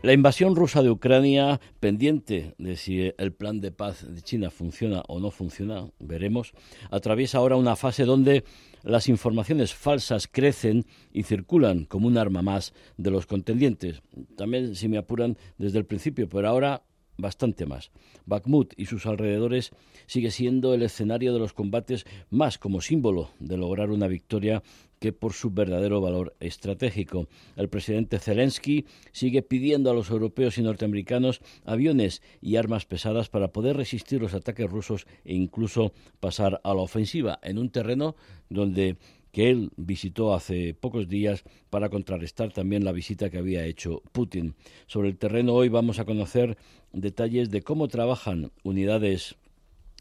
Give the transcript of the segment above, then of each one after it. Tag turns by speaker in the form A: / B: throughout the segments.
A: La invasión rusa de Ucrania, pendiente de si el plan de paz de China funciona o no funciona, veremos, atraviesa ahora una fase donde las informaciones falsas crecen y circulan como un arma más de los contendientes. También, si me apuran, desde el principio, pero ahora bastante más. Bakhmut y sus alrededores sigue siendo el escenario de los combates más como símbolo de lograr una victoria que por su verdadero valor estratégico. El presidente Zelensky sigue pidiendo a los europeos y norteamericanos aviones y armas pesadas para poder resistir los ataques rusos e incluso pasar a la ofensiva en un terreno donde que él visitó hace pocos días para contrarrestar también la visita que había hecho Putin. Sobre el terreno hoy vamos a conocer detalles de cómo trabajan unidades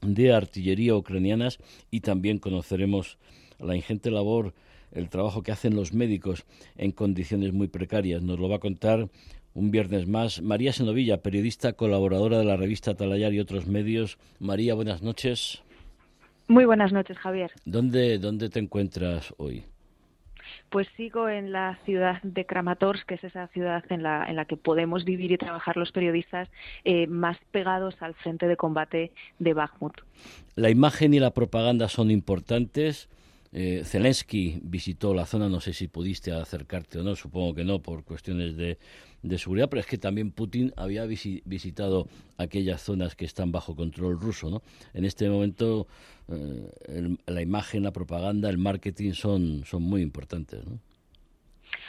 A: de artillería ucranianas y también conoceremos la ingente labor, el trabajo que hacen los médicos en condiciones muy precarias. Nos lo va a contar un viernes más María Senovilla, periodista colaboradora de la revista Talayar y otros medios. María, buenas noches.
B: Muy buenas noches, Javier.
A: ¿Dónde, dónde te encuentras hoy?
B: Pues sigo en la ciudad de Kramatorsk, que es esa ciudad en la, en la que podemos vivir y trabajar los periodistas eh, más pegados al frente de combate de Bakhmut.
A: La imagen y la propaganda son importantes. Eh, Zelensky visitó la zona, no sé si pudiste acercarte o no, supongo que no, por cuestiones de, de seguridad, pero es que también Putin había visitado aquellas zonas que están bajo control ruso. ¿no? En este momento eh, la imagen, la propaganda, el marketing son, son muy importantes. ¿no?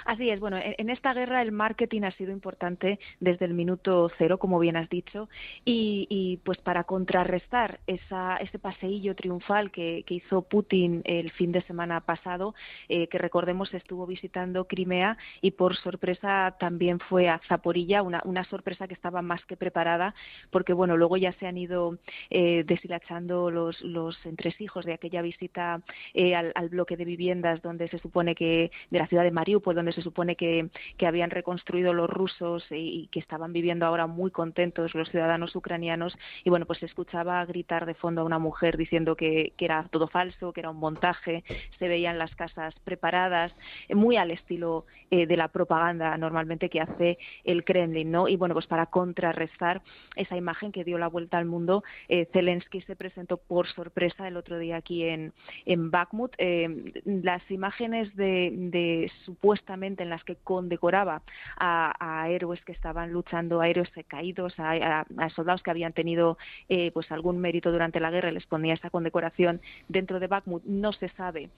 B: Así es, bueno, en esta guerra el marketing ha sido importante desde el minuto cero, como bien has dicho, y, pues para contrarrestar esa, ese paseillo triunfal que, hizo Putin el fin de semana pasado, eh, que recordemos estuvo visitando Crimea y por sorpresa también fue a Zaporilla, una, sorpresa que estaba más que preparada, porque bueno, luego ya se han ido eh, deshilachando los, los entresijos de aquella visita eh, al, al, bloque de viviendas donde se supone que de la ciudad de Mariupol, donde se supone que, habían reconstruido los rusos y, que estaban viviendo ahora muy contentos los ciudadanos ucranianos. Y bueno, pues se escuchaba gritar de fondo a una mujer diciendo que, que era todo falso, que era un montaje, se veían las casas preparadas, muy al estilo eh, de la propaganda normalmente que hace el Kremlin, ¿no? Y bueno, pues para contrarrestar esa imagen que dio la vuelta al mundo, eh, Zelensky se presentó por sorpresa el otro día aquí en, en Bakhmut. Eh, las imágenes de, de supuestamente en las que condecoraba a, héroes que estaban luchando, a héroes caídos, a, soldados que habían tenido eh, pues algún mérito durante la guerra les ponía esa condecoración dentro de Bakhmut. No se sabe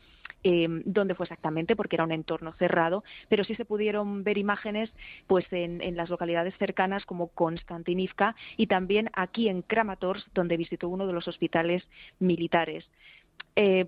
B: eh, dónde fue exactamente porque era un entorno cerrado, pero sí se pudieron ver imágenes pues en, las localidades cercanas como Konstantinivka y también aquí en Kramatorsk donde visitó uno de los hospitales militares. Eh,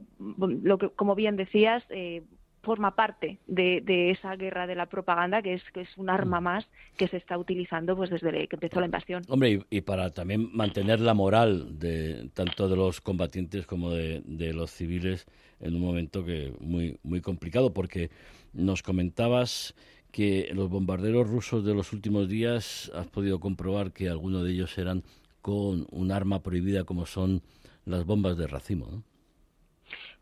B: como bien decías, eh, forma parte de, esa guerra de la propaganda que es que es un arma mm. más que se está utilizando pues desde que empezó la invasión.
A: Hombre, y, para también mantener la moral de tanto de los combatientes como de, los civiles en un momento que muy muy complicado porque nos comentabas que los bombarderos rusos de los últimos días has podido comprobar que algunos de ellos eran con un arma prohibida como son las bombas de racimo, ¿no?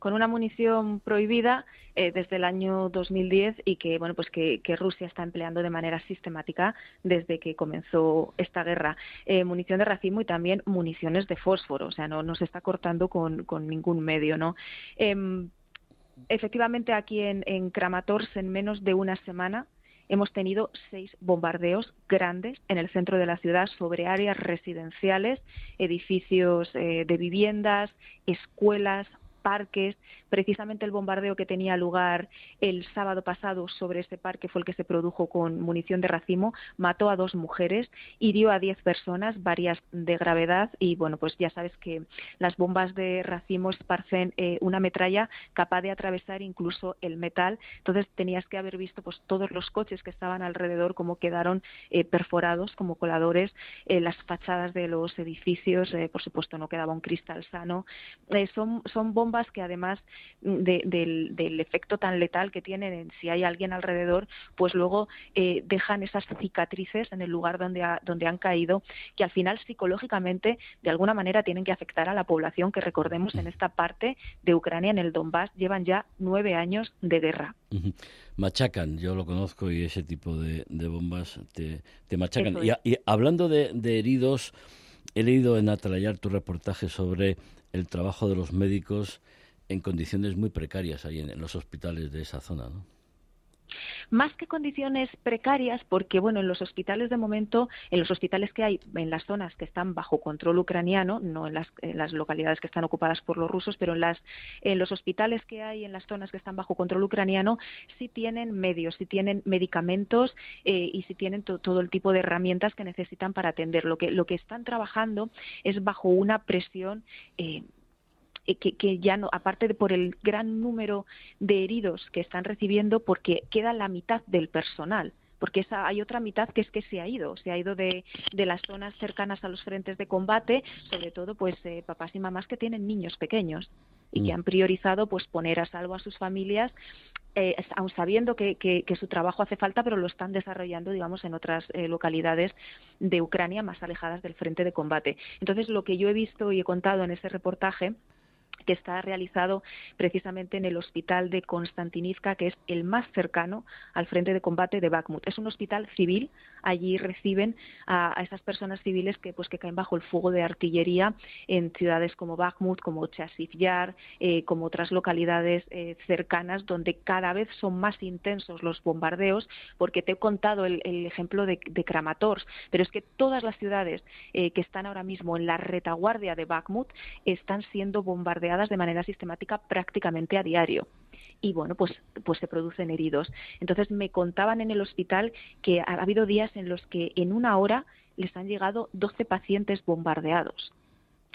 B: Con una munición prohibida eh, desde el año 2010 y que bueno pues que, Rusia está empleando de manera sistemática desde que comenzó esta guerra. Eh, munición de racimo y también municiones de fósforo o sea no, no se está cortando con, con ningún medio no em, efectivamente aquí en, en Kramatorsk en menos de una semana hemos tenido seis bombardeos grandes en el centro de la ciudad sobre áreas residenciales, edificios eh, de viviendas, escuelas, parques. Precisamente el bombardeo que tenía lugar el sábado pasado sobre este parque fue el que se produjo con munición de racimo, mató a dos mujeres, hirió a diez personas, varias de gravedad y bueno, pues ya sabes que las bombas de racimo esparcen eh, una metralla capaz de atravesar incluso el metal. Entonces tenías que haber visto pues todos los coches que estaban alrededor como quedaron eh, perforados como coladores, eh, las fachadas de los edificios, por supuesto no quedaba un cristal sano. son son bombas que además del, efecto tan letal que tienen si hay alguien alrededor, pues luego eh, dejan esas cicatrices en el lugar donde, donde han caído, que al final psicológicamente de alguna manera tienen que afectar a la población que recordemos en esta parte de Ucrania, en el Donbass, llevan ya nueve años de guerra.
A: Machacan, yo lo conozco y ese tipo de, bombas te, machacan. Y, hablando de, heridos, he leído en Atalayar tu reportaje sobre el trabajo de los médicos en condiciones muy precarias ahí en, los hospitales de esa zona, ¿no?
B: Más que condiciones precarias, porque bueno, en los hospitales de momento, en los hospitales que hay en las zonas que están bajo control ucraniano, no en las, localidades que están ocupadas por los rusos, pero en, las, en los hospitales que hay en las zonas que están bajo control ucraniano, sí tienen medios, sí tienen medicamentos eh, y sí tienen todo el tipo de herramientas que necesitan para atender. Lo que, lo que están trabajando es bajo una presión eh, eh, que, ya no, aparte de por el gran número de heridos que están recibiendo, porque queda la mitad del personal porque esa, hay otra mitad que es que se ha ido, se ha ido de, de las zonas cercanas a los frentes de combate, sobre todo pues eh, papás y mamás que tienen niños pequeños y que mm. han priorizado pues poner a salvo a sus familias eh, aun sabiendo que, que, su trabajo hace falta, pero lo están desarrollando, digamos, en otras localidades de Ucrania más alejadas del frente de combate. Entonces, lo que yo he visto y he contado en ese reportaje que está realizado precisamente en el hospital de Konstantinivka, que es el más cercano al frente de combate de Bakhmut. Es un hospital civil, allí reciben a, esas personas civiles que, pues, que caen bajo el fuego de artillería en ciudades como Bakhmut, como Chasiv Yar, eh, como otras localidades eh, cercanas, donde cada vez son más intensos los bombardeos, porque te he contado el, ejemplo de, Kramatorsk, pero es que todas las ciudades eh, que están ahora mismo en la retaguardia de Bakhmut están siendo bombardeadas de manera sistemática prácticamente a diario y bueno, pues, pues se producen heridos. Entonces me contaban en el hospital que ha habido días en los que en una hora les han llegado 12 pacientes bombardeados.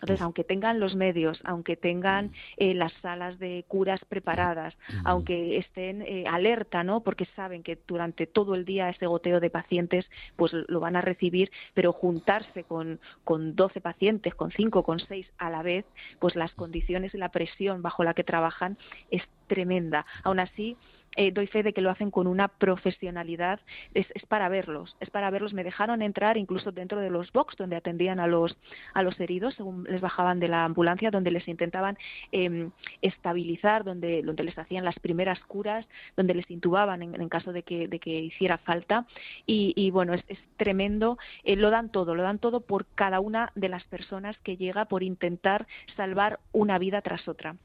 B: Entonces, aunque tengan los medios, aunque tengan eh, las salas de curas preparadas, aunque estén eh, alerta, ¿no? Porque saben que durante todo el día ese goteo de pacientes, pues lo van a recibir, pero juntarse con, con 12 pacientes, con 5, con 6 a la vez, pues las condiciones y la presión bajo la que trabajan es tremenda. Aún así, eh, doy fe de que lo hacen con una profesionalidad, es, para verlos, es para verlos. Me dejaron entrar incluso dentro de los box donde atendían a los, a los heridos, según les bajaban de la ambulancia, donde les intentaban em, estabilizar, donde, donde les hacían las primeras curas, donde les intubaban en, caso de que, de que hiciera falta. Y, bueno, es, tremendo, eh, lo dan todo, lo dan todo por cada una de las personas que llega por intentar salvar una vida tras otra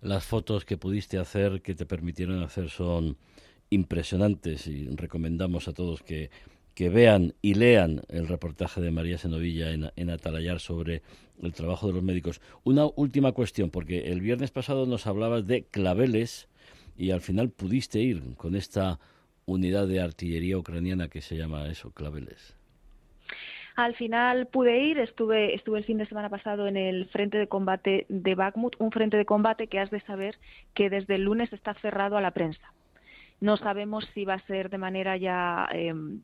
A: las fotos que pudiste hacer, que te permitieron hacer, son impresionantes y recomendamos a todos que, que vean y lean el reportaje de María Senovilla en, en Atalayar sobre el trabajo de los médicos. Una última cuestión, porque el viernes pasado nos hablabas de claveles y al final pudiste ir con esta unidad de artillería ucraniana que se llama eso, claveles.
B: Al final pude ir, estuve, estuve el fin de semana pasado en el frente de combate de Bakhmut, un frente de combate que has de saber que desde el lunes está cerrado a la prensa. No sabemos si va a ser de manera ya em,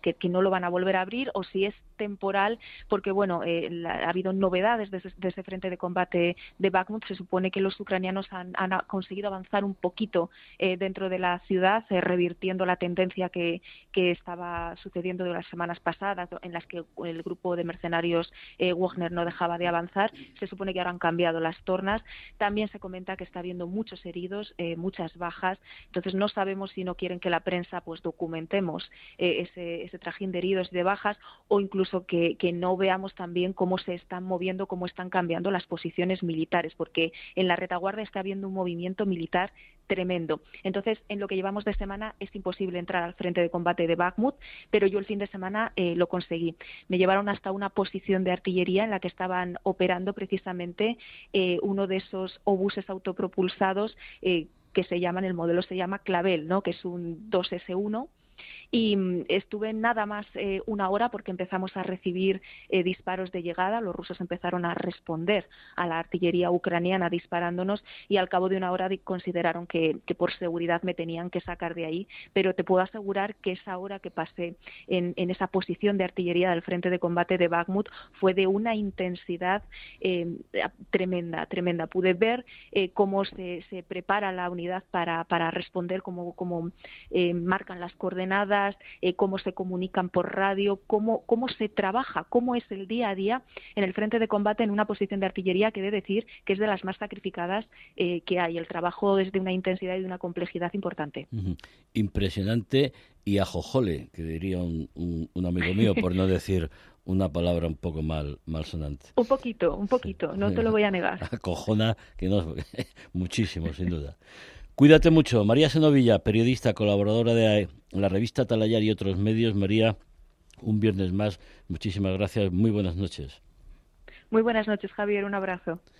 B: que, no lo van a volver a abrir o si es temporal, porque bueno, eh, ha habido novedades desde, ese frente de combate de Bakhmut. Se supone que los ucranianos han, conseguido avanzar un poquito eh, dentro de la ciudad, eh, revirtiendo la tendencia que, que, estaba sucediendo de las semanas pasadas, en las que el grupo de mercenarios Wagner no dejaba de avanzar. Se supone que ahora han cambiado las tornas. También se comenta que está habiendo muchos heridos, muchas bajas. Entonces no sabemos si no quieren que la prensa pues documentemos ese, ese trajín de heridos y de bajas o incluso que, no veamos también cómo se están moviendo, cómo están cambiando las posiciones militares, porque en la retaguardia está habiendo un movimiento militar tremendo. Entonces, en lo que llevamos de semana es imposible entrar al frente de combate de Bakhmut, pero yo el fin de semana eh, lo conseguí. Me llevaron hasta una posición de artillería en la que estaban operando precisamente eh, uno de esos obuses autopropulsados eh, que se llaman, el modelo se llama Clavel, ¿no? que es un 2S1 y mm, estuve nada más eh, una hora porque empezamos a recibir eh, disparos de llegada. Los rusos empezaron a responder a la artillería ucraniana disparándonos y al cabo de una hora consideraron que, por seguridad me tenían que sacar de ahí. Pero te puedo asegurar que esa hora que pasé en, esa posición de artillería del frente de combate de Bakhmut fue de una intensidad eh, tremenda, tremenda. Pude ver cómo se, se, prepara la unidad para, para responder, cómo, cómo marcan las coordenadas eh, cómo se comunican por radio, cómo, cómo se trabaja, cómo es el día a día en el frente de combate en una posición de artillería que he de decir que es de las más sacrificadas eh, que hay. El trabajo es de una intensidad y de una complejidad importante.
A: Impresionante y ajojole, que diría un, un, amigo mío, por no decir una palabra un poco mal, mal sonante.
B: Un poquito, un poquito, no te lo voy a negar.
A: Acojona, que no, muchísimo, sin duda. Cuídate mucho. María Senovilla, periodista, colaboradora de la revista Talayar y otros medios. María, un viernes más. Muchísimas gracias. Muy buenas noches.
B: Muy buenas noches, Javier. Un abrazo.